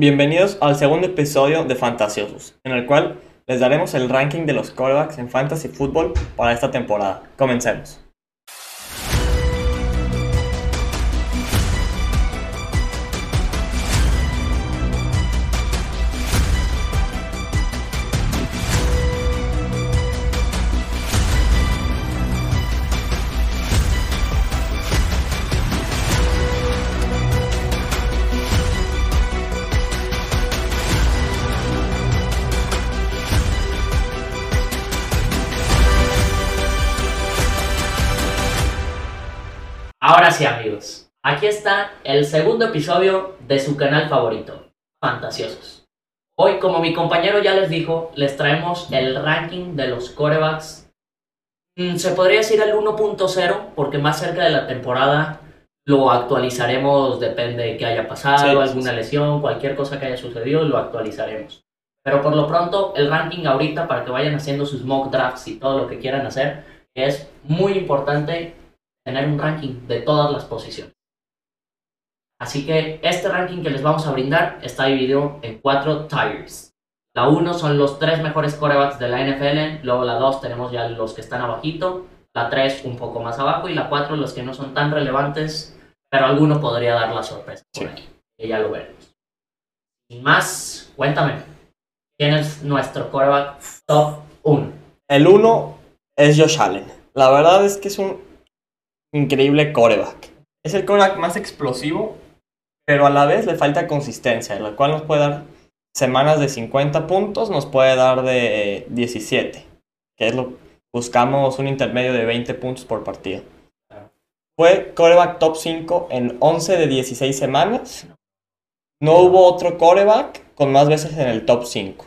Bienvenidos al segundo episodio de Fantasiosos, en el cual les daremos el ranking de los quarterbacks en fantasy fútbol para esta temporada. Comencemos. Ahora sí, amigos. Aquí está el segundo episodio de su canal favorito, Fantasiosos. Hoy, como mi compañero ya les dijo, les traemos el ranking de los corebacks. Mm, Se podría decir el 1.0, porque más cerca de la temporada lo actualizaremos, depende de qué haya pasado, Sí, sí, alguna sí. lesión, cualquier cosa que haya sucedido, lo actualizaremos. Pero por lo pronto, el ranking ahorita, para que vayan haciendo sus mock drafts y todo lo que quieran hacer, es muy importante tener un ranking de todas las posiciones. Así que este ranking que les vamos a brindar está dividido en cuatro tiers. La 1 son los tres mejores corebacks de la NFL, luego la 2 tenemos ya los que están abajito, la 3 un poco más abajo y la 4 los que no son tan relevantes, pero alguno podría dar la sorpresa. por Sí. ahí, que ya lo veremos. Sin más, cuéntame, ¿quién es nuestro coreback top 1? El 1 es Josh Allen. La verdad es que es un increíble coreback. Es el coreback más explosivo, pero a la vez le falta consistencia, la cual nos puede dar semanas de 50 puntos, nos puede dar de eh, 17, que es lo buscamos un intermedio de 20 puntos por partido. Fue coreback top 5 en 11 de 16 semanas. No hubo otro coreback con más veces en el top 5.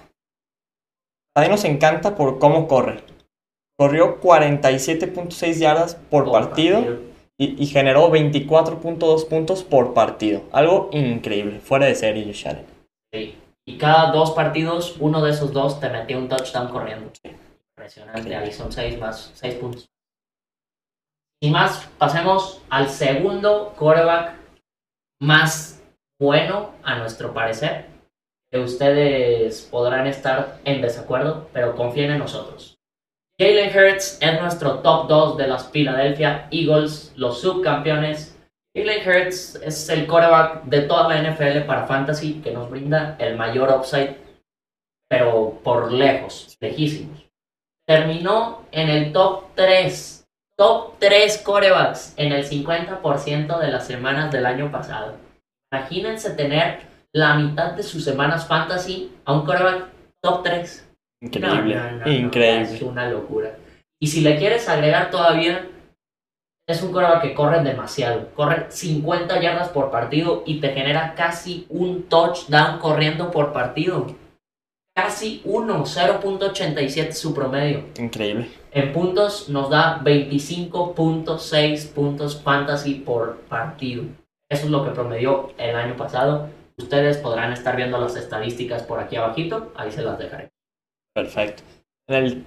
A mí nos encanta por cómo corre. Corrió 47.6 yardas por, partido, Y, y generó 24.2 puntos por partido. Algo increíble, fuera de serie, Josh Allen. Sí. Y cada dos partidos, uno de esos dos te metió un touchdown corriendo. Impresionante. Ahí son seis más, seis puntos. Sin más, pasemos al segundo quarterback más bueno, a nuestro parecer. Que ustedes podrán estar en desacuerdo, pero confíen en nosotros. Jalen Hurts es nuestro top 2 de las Philadelphia Eagles, los subcampeones. Jalen Hurts es el quarterback de toda la NFL para fantasy que nos brinda el mayor upside, pero por lejos, lejísimos. Terminó en el top 3, top 3 quarterbacks en el 50% de las semanas del año pasado. Imagínense tener la mitad de sus semanas fantasy a un quarterback top 3. Increíble, No, no, no, no, increíble. es una locura. Y si le quieres agregar todavía, es un quarterback que corre demasiado. Corre 50 yardas por partido y te genera casi un touchdown corriendo por partido. Casi uno, 0.87 su promedio. Increíble. En puntos nos da 25.6 puntos fantasy por partido. Eso es lo que promedió el año pasado. Ustedes podrán estar viendo las estadísticas por aquí abajito. Ahí se las dejaré. Perfecto. En el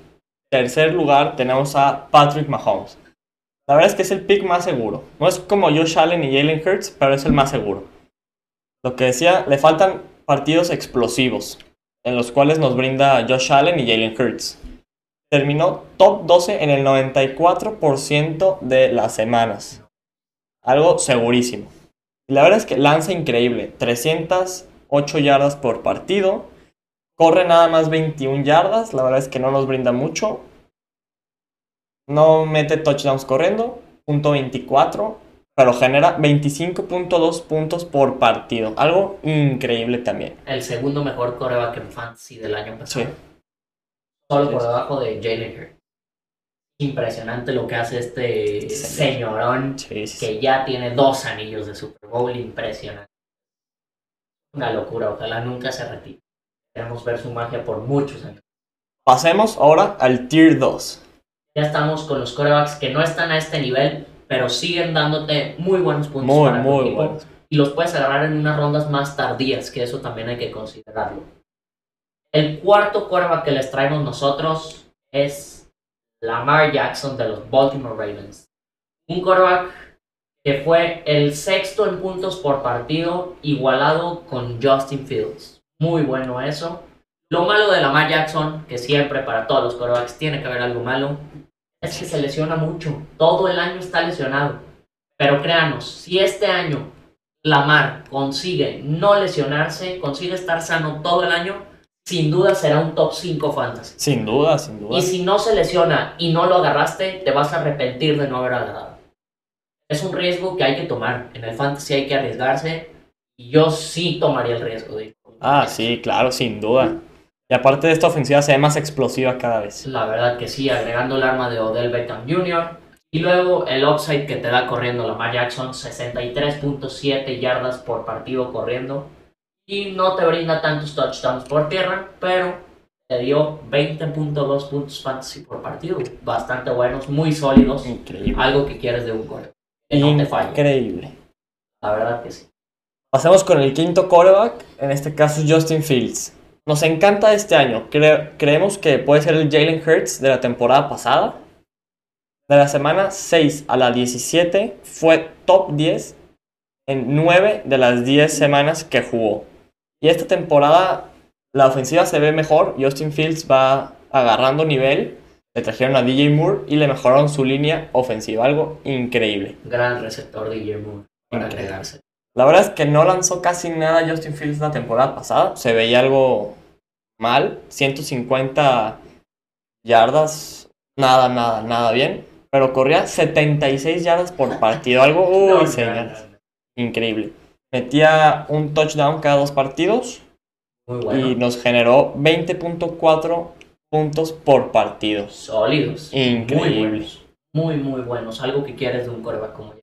tercer lugar tenemos a Patrick Mahomes. La verdad es que es el pick más seguro. No es como Josh Allen y Jalen Hurts, pero es el más seguro. Lo que decía, le faltan partidos explosivos, en los cuales nos brinda Josh Allen y Jalen Hurts. Terminó top 12 en el 94% de las semanas. Algo segurísimo. Y la verdad es que lanza increíble. 308 yardas por partido. Corre nada más 21 yardas. La verdad es que no nos brinda mucho. No mete touchdowns corriendo. Punto 24. Pero genera 25.2 puntos por partido. Algo increíble también. El segundo mejor coreback en fantasy del año pasado. Sí. Solo por sí. debajo de Jalen Hurts. Impresionante lo que hace este Señor. señorón que ya tiene dos anillos de Super Bowl. Impresionante. Una locura. Ojalá nunca se retire. Queremos ver su magia por muchos años. Pasemos ahora al Tier 2. Ya estamos con los corebacks que no están a este nivel, pero siguen dándote muy buenos puntos Muy, para muy equipo. buenos. y los puedes agarrar en unas rondas más tardías, que eso también hay que considerarlo. El cuarto quarterback que les traemos nosotros es Lamar Jackson de los Baltimore Ravens. Un quarterback que fue el sexto en puntos por partido, igualado con Justin Fields. Muy bueno eso. Lo malo de Lamar Jackson, que siempre para todos los quarterbacks tiene que haber algo malo, es que se lesiona mucho. Todo el año está lesionado. Pero créanos, si este año Lamar consigue no lesionarse, consigue estar sano todo el año, sin duda será un top 5 fantasy. Sin duda, sin duda. Y si no se lesiona y no lo agarraste, te vas a arrepentir de no haber agarrado. Es un riesgo que hay que tomar. En el fantasy hay que arriesgarse. Y yo sí tomaría el riesgo de ir. Ah, sí, claro, sin duda. Y aparte de esta ofensiva se ve más explosiva cada vez. La verdad que sí, agregando el arma de Odell Beckham Jr. Y luego el upside que te da corriendo Lamar Jackson, 63.7 yardas por partido corriendo. Y no te brinda tantos touchdowns por tierra, pero te dio 20.2 puntos fantasy por partido. Bastante buenos, muy sólidos. Increíble. Algo que quieres de un core. Que no te falle. Increíble. La verdad que sí. Pasemos con el quinto quarterback, en este caso Justin Fields. Nos encanta este año. Cre- creemos que puede ser el Jalen Hurts de la temporada pasada. De la semana 6 a la 17 fue top 10 en 9 de las 10 semanas que jugó. Y esta temporada la ofensiva se ve mejor. Justin Fields va agarrando nivel. Le trajeron a DJ Moore y le mejoraron su línea ofensiva. Algo increíble. Gran receptor de Guillermo para Increíble. agregarse. La verdad es que no lanzó casi nada Justin Fields la temporada pasada. Se veía algo mal. 150 yardas. Nada, nada, nada bien. Pero corría 76 yardas por partido. Algo, uy, No, señores, increíble. Metía un touchdown cada dos partidos Muy bueno. y nos generó 20.4 puntos por partido. Sólidos. Increíble. Muy buenos. Muy, muy buenos. Algo que quieres de un coreback como yo.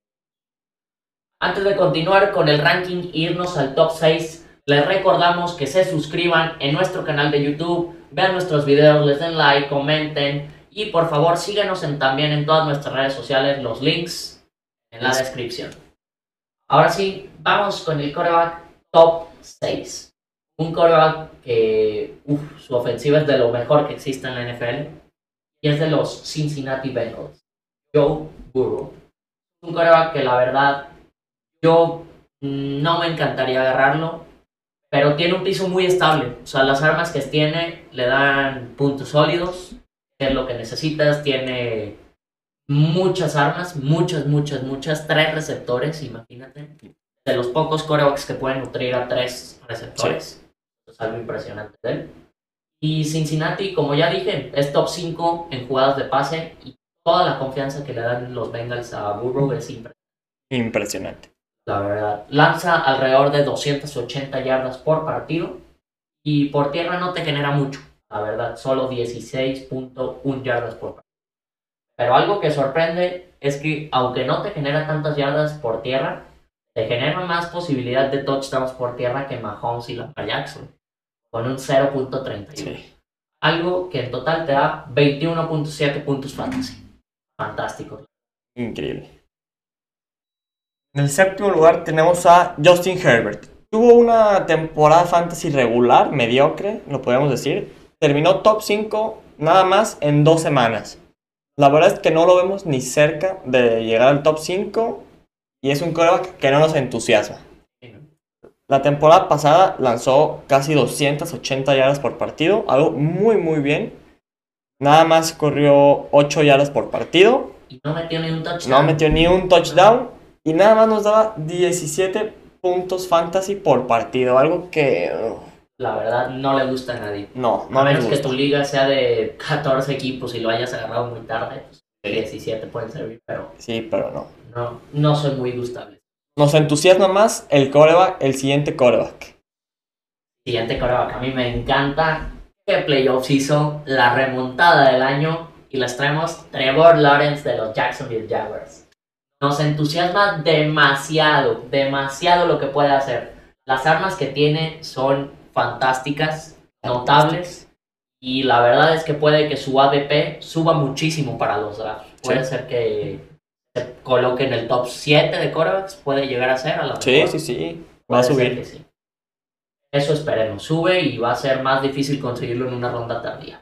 Antes de continuar con el ranking e irnos al top 6, les recordamos que se suscriban en nuestro canal de YouTube, vean nuestros videos, les den like, comenten y por favor síganos en- también en todas nuestras redes sociales, los links en la descripción. Ahora sí, vamos con el coreback top 6. Un coreback que uf, su ofensiva es de lo mejor que existe en la NFL y es de los Cincinnati Bengals. Joe Burrow. Un coreback que la verdad yo mm, no me encantaría agarrarlo, pero tiene un piso muy estable. O sea, las armas que tiene le dan puntos sólidos, que es lo que necesitas. Tiene muchas armas, muchas, muchas, muchas. Tres receptores, imagínate. De los pocos corebacks que pueden nutrir a tres receptores. Es algo impresionante de él. Y Cincinnati, como ya dije, es top 5 en jugadas de pase y toda la confianza que le dan los Bengals a Burrow es impresionante. Impresionante. La verdad, lanza alrededor de 280 yardas por partido y por tierra no te genera mucho. La verdad, solo 16.1 yardas por partido. Pero algo que sorprende es que aunque no te genera tantas yardas por tierra, te genera más posibilidad de touchdowns por tierra que Mahomes y Lamar Jackson, con un 0.31. Sí. Algo que en total te da 21.7 puntos fantasy. Fantástico. Increíble. En el séptimo lugar tenemos a Justin Herbert. Tuvo una temporada fantasy regular, mediocre, lo podemos decir. Terminó top 5 nada más en dos semanas. La verdad es que no lo vemos ni cerca de llegar al top 5 y es un coreback que no nos entusiasma. La temporada pasada lanzó casi 280 yardas por partido, algo muy muy bien. Nada más corrió 8 yardas por partido Y no metió ni un touchdown. no metió ni un touchdown y nada más nos daba 17 puntos fantasy por partido. Algo que La verdad, no le gusta a nadie. no, a no me menos que gusta. tu liga sea de 14 equipos y lo hayas agarrado muy tarde, pues 17 pueden servir, pero Sí, pero no. no, no son muy gustables. Nos entusiasma más el coreback, el siguiente coreback. Siguiente coreback, a mí me encanta que playoffs hizo la remontada del año y les traemos Trevor Lawrence de los Jacksonville Jaguars. Nos entusiasma demasiado, demasiado lo que puede hacer. Las armas que tiene son fantásticas, notables y la verdad es que puede que su ADP suba muchísimo para los drafts. Puede Sí. ser que se coloque en el top 7 de corebacks, puede llegar a ser a la Sí, sí, sí. Va a subir. sí. Eso esperemos. Sube y va a ser más difícil conseguirlo en una ronda tardía.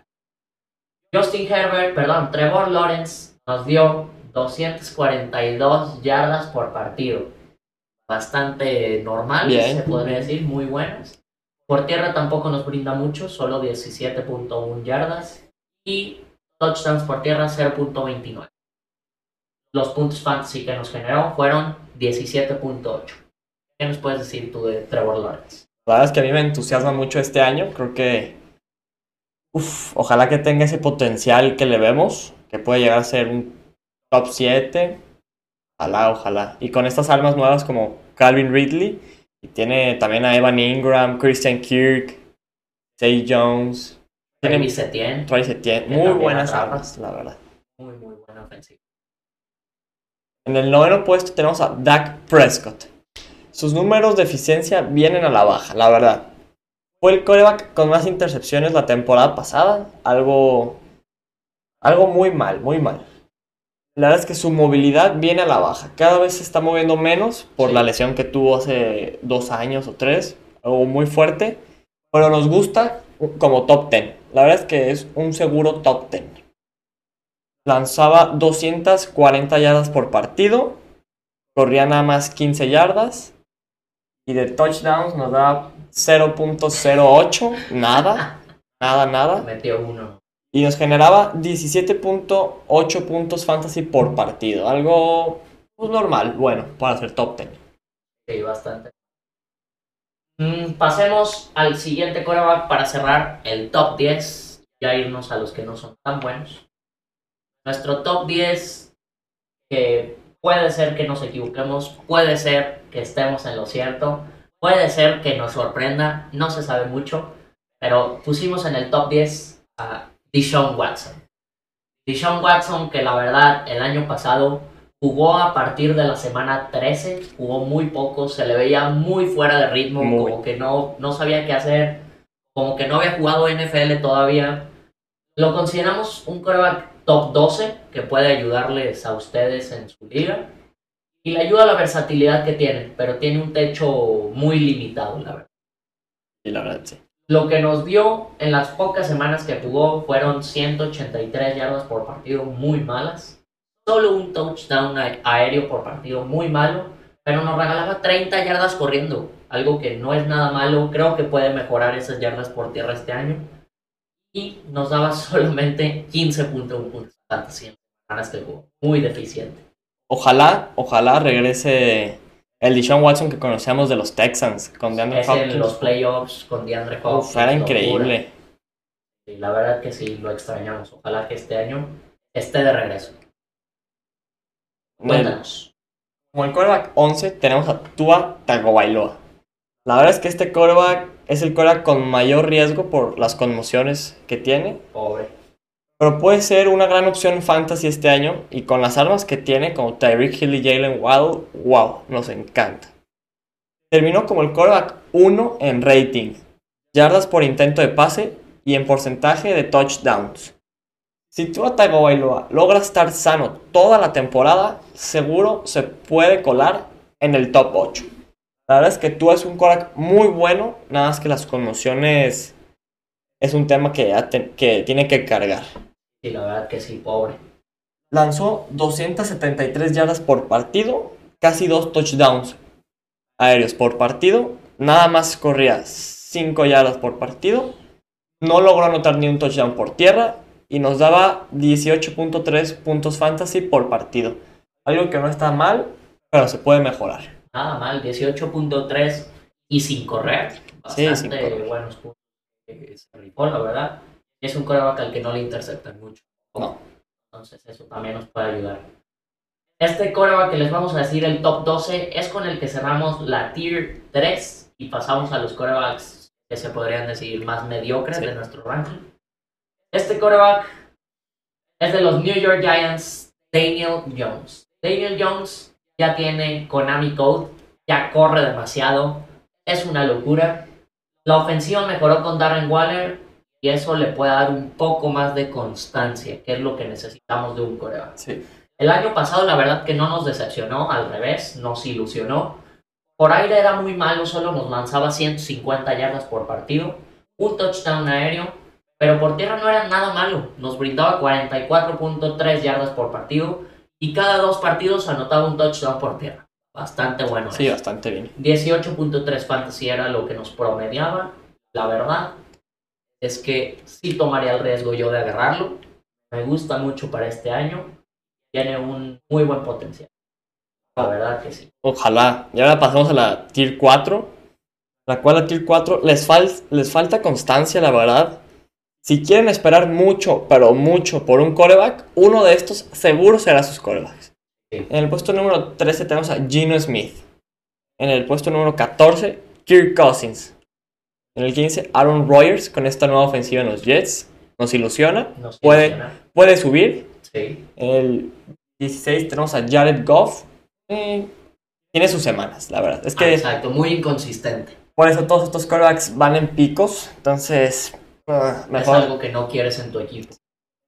Justin Herbert, perdón, Trevor Lawrence nos dio 242 yardas por partido. Bastante normal, Bien. se podría decir, muy buenas. Por tierra tampoco nos brinda mucho, solo 17.1 yardas. Y touchdowns por tierra 0.29. Los puntos fantasy que nos generó fueron 17.8. ¿Qué nos puedes decir tú de Trevor Lawrence? La verdad es que a mí me entusiasma mucho este año. Creo que. Uf, ojalá que tenga ese potencial que le vemos. Que puede llegar a ser un top 7. Ojalá, ojalá. Y con estas armas nuevas como Calvin Ridley. Y tiene también a Evan Ingram, Christian Kirk, Zay Jones. Tiene. Que Muy buenas armas, la verdad. muy, muy buena ofensiva. En el noveno puesto tenemos a Dak Prescott. Sus números de eficiencia vienen a la baja, la verdad. Fue el coreback con más intercepciones la temporada pasada. Algo. Algo muy mal, muy mal. La verdad es que su movilidad viene a la baja. Cada vez se está moviendo menos por Sí. la lesión que tuvo hace dos años o tres. Algo muy fuerte. Pero nos gusta como top 10. La verdad es que es un seguro top 10 lanzaba 240 yardas por partido, corría nada más 15 yardas y de touchdowns nos da 0.08, nada, nada, nada. Metió uno. Y nos generaba 17.8 puntos fantasy por partido, algo pues, normal, bueno, para ser top 10. Sí, bastante. Mm, pasemos al siguiente coreback para cerrar el top 10. Ya irnos a los que no son tan buenos. Nuestro top 10, que puede ser que nos equivoquemos, puede ser que estemos en lo cierto, puede ser que nos sorprenda, no se sabe mucho, pero pusimos en el top 10 a Deshaun Watson. Deshaun Watson, que la verdad el año pasado Jugó a partir de la semana 13, jugó muy poco, se le veía muy fuera de ritmo, Muy. como que no, no sabía qué hacer, como que no había jugado NFL todavía. Lo consideramos un quarterback top 12 que puede ayudarles a ustedes en su liga. Y le ayuda la versatilidad que tiene, pero tiene un techo muy limitado, la verdad. Y la verdad, sí. Lo que nos dio en las pocas semanas que jugó fueron 183 yardas por partido muy malas. Solo un touchdown aéreo por partido muy malo, pero nos regalaba 30 yardas corriendo, algo que no es nada malo. Creo que puede mejorar esas yardas por tierra este año. Y nos daba solamente 15.1 puntos las semanas que jugó. Muy deficiente. Ojalá, ojalá regrese el Deshaun Watson que conocíamos de los Texans con DeAndre Es en Hopkins. los playoffs con DeAndre Hopkins. Uf, era increíble. Sí, la verdad que sí, lo extrañamos. Ojalá que este año esté de regreso. Cuéntanos. Como el quarterback 11 tenemos a Tua Tagovailoa. La verdad es que este quarterback es el quarterback con mayor riesgo por las conmociones que tiene. Pobre. Pero puede ser una gran opción fantasy este año. Y con las armas que tiene, como Tyreek Hill y Jalen Waddle, wow, nos encanta. Terminó como el quarterback 1 en rating, yardas por intento de pase y en porcentaje de touchdowns. Si Tua Tagovailoa logra estar sano toda la temporada, seguro se puede colar en el top 8. La verdad es que Tua es un quarterback muy bueno, nada más que las conmociones es un tema que tiene que cargar. Sí, la verdad que sí, pobre. Lanzó 273 yardas por partido, casi dos touchdowns aéreos por partido. Nada más corría 5 yardas por partido. No logró anotar ni un touchdown por tierra y nos daba 18.3 puntos fantasy por partido. Algo que no está mal, pero se puede mejorar. Nada mal, 18.3 y sin correr. Sí, Bastante sin correr. buenos puntos. que Se rifó, la verdad. Es un coreback al que no le interceptan mucho. No. Entonces eso también nos puede ayudar. Este coreback que les vamos a decir, el top 12, es con el que cerramos la tier 3 y pasamos a los corebacks que se podrían decir más mediocres Sí. de nuestro ranking. Este coreback es de los New York Giants, Daniel Jones. Daniel Jones ya tiene Konami Code, ya corre demasiado, es una locura. La ofensiva mejoró con Darren Waller y eso le puede dar un poco más de constancia, que es lo que necesitamos de un coreback. Sí. El año pasado la verdad que no nos decepcionó, al revés, nos ilusionó. Por aire era muy malo, solo nos lanzaba 150 yardas por partido, un touchdown aéreo, pero por tierra no era nada malo, nos brindaba 44.3 yardas por partido y cada dos partidos anotaba un touchdown por tierra. Bastante bueno. Sí, eso. bastante bien. 18.3 fantasy era lo que nos promediaba. La verdad es que sí tomaría el riesgo yo de agarrarlo. Me gusta mucho para este año. Tiene un muy buen potencial. La verdad que sí. Ojalá. Y ahora pasamos a la Tier 4. La cual la Tier 4 les, fal- les falta constancia, la verdad. Si quieren esperar mucho, pero mucho por un coreback, uno de estos seguro será sus corebacks. Sí. En el puesto número 13 tenemos a Gino Smith. En el puesto número 14, Kirk Cousins. En el 15, Aaron Rodgers con esta nueva ofensiva en los Jets. Nos ilusiona. Nos Puede- ilusiona. Puede subir. Sí. En el 16 tenemos a Jared Goff. Eh, tiene sus semanas, la verdad. Es Ah, exacto, muy inconsistente. por eso todos estos quarterbacks van en picos. Entonces, ah, Es mejor. algo que no quieres en tu equipo.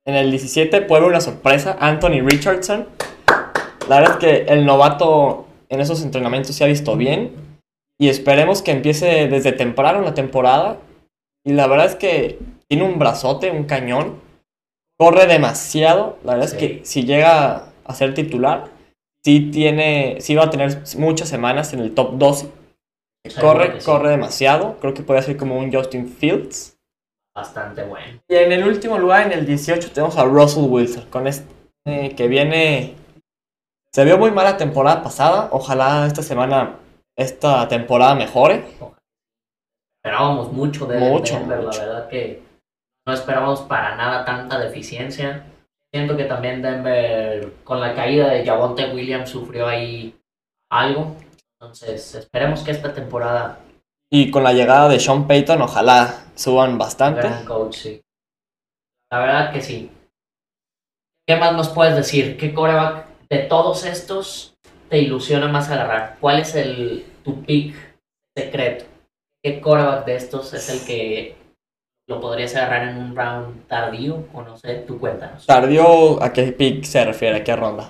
En el 17 puede una sorpresa. Anthony Richardson. La verdad es que el novato en esos entrenamientos se ha visto bien. Y esperemos que empiece desde temprano la temporada. Y la verdad es que tiene un brazote, un cañón. Corre demasiado. La verdad Sí. es que si llega a ser titular, sí tiene, sí va a tener muchas semanas en el top 12. Seguro Corre, sí. corre demasiado. Creo que puede ser como un Justin Fields. Bastante bueno. Y en el último lugar, en el 18, tenemos a Russell Wilson, con este eh, que viene... Se vio muy mala temporada pasada, ojalá esta semana, esta temporada mejore. Esperábamos mucho de Mucho, Denver, mucho. la verdad que no esperábamos para nada tanta deficiencia. Siento que también Denver, con la caída de Javonte Williams, sufrió ahí algo. Entonces, esperemos que esta temporada Y con la llegada de Sean Payton, ojalá suban bastante. gran coach, sí. La verdad que sí. ¿Qué más nos puedes decir? ¿Qué coreback de todos estos te ilusiona más agarrar? ¿Cuál es el tu pick secreto? ¿Qué coreback de estos es el que lo podrías agarrar en un round tardío? O no sé, tú cuéntanos. Tardío, ¿a qué pick se refiere? ¿A qué ronda?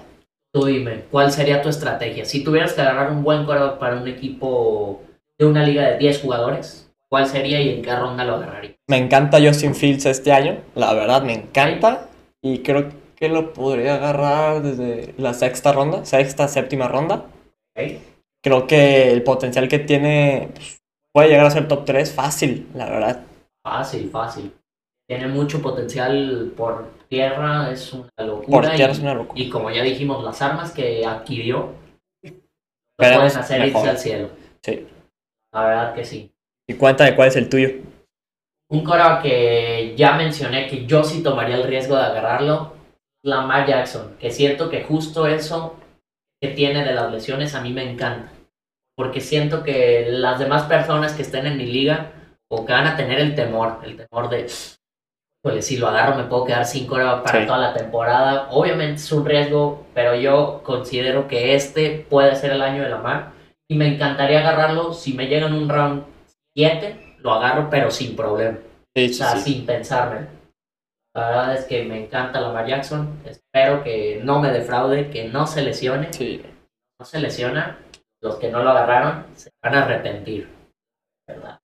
Tú dime, ¿cuál sería tu estrategia? Si tuvieras que agarrar un buen coreback para un equipo de una liga de 10 jugadores, ¿cuál sería y en qué ronda lo agarraría? Me encanta Justin Fields este año, la verdad me encanta. Y creo que lo podría agarrar desde la sexta ronda, sexta, séptima ronda. Creo que el potencial que tiene pues, puede llegar a ser top 3 fácil, la verdad. Fácil, fácil. Tiene mucho potencial por tierra, es una Por locura. tierra y, es una locura. y como ya dijimos, las armas que adquirió lo Esperemos pueden hacer irse al cielo. Sí. La verdad que sí. Y cuéntame cuál es el tuyo. Un coreback que ya mencioné que yo sí tomaría el riesgo de agarrarlo, Lamar Jackson, que siento que justo eso que tiene de las lesiones a mí me encanta. Porque siento que las demás personas que estén en mi liga o que van a tener el temor, el temor de, pues si lo agarro me puedo quedar sin coreback para Sí. toda la temporada. Obviamente es un riesgo, pero yo considero que este puede ser el año de Lamar y me encantaría agarrarlo si me llega en un round 7, lo agarro pero sin problema. Sí, O sea, sin pensarme. La verdad es que me encanta Lamar Jackson. Espero que no me defraude, que no se lesione. Sí. No se lesiona. Los que no lo agarraron se van a arrepentir. ¿Verdad?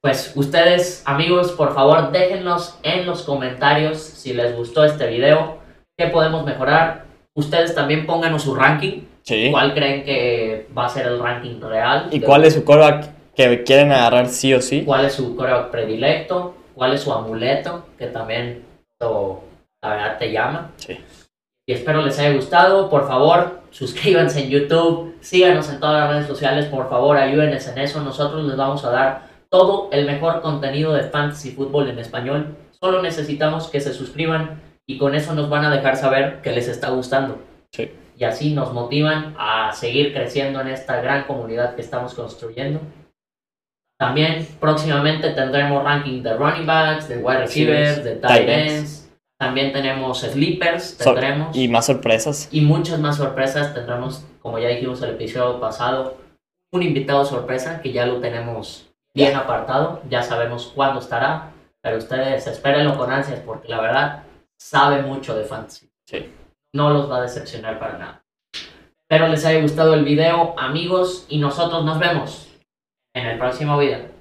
Pues ustedes, amigos, por favor, déjennos en los comentarios si les gustó este video. ¿Qué podemos mejorar? Ustedes también pónganos su ranking. Sí. ¿Cuál creen que va a ser el ranking real? ¿Y cuál es su coreback que quieren agarrar sí o sí? cuál es su coreback predilecto, cuál es su amuleto, que también esto, la verdad te llama. Sí. Y espero les haya gustado. Por favor, suscríbanse en YouTube, síganos en todas las redes sociales, por favor, ayúdenos en eso. Nosotros les vamos a dar todo el mejor contenido de fantasy fútbol en español. Solo necesitamos que se suscriban y con eso nos van a dejar saber que les está gustando. Sí. Y así nos motivan a seguir creciendo en esta gran comunidad que estamos construyendo. También próximamente tendremos ranking de running backs, de wide receivers, de tight ends. También tenemos sleepers, tendremos. Y más sorpresas. Y muchas más sorpresas tendremos, como ya dijimos el episodio pasado, un invitado sorpresa que ya lo tenemos bien apartado, ya sabemos cuándo estará, pero ustedes espérenlo con ansias porque la verdad sabe mucho de fantasy. Sí. No los va a decepcionar para nada. Espero les haya gustado el video, amigos, y nosotros nos vemos en el próximo video.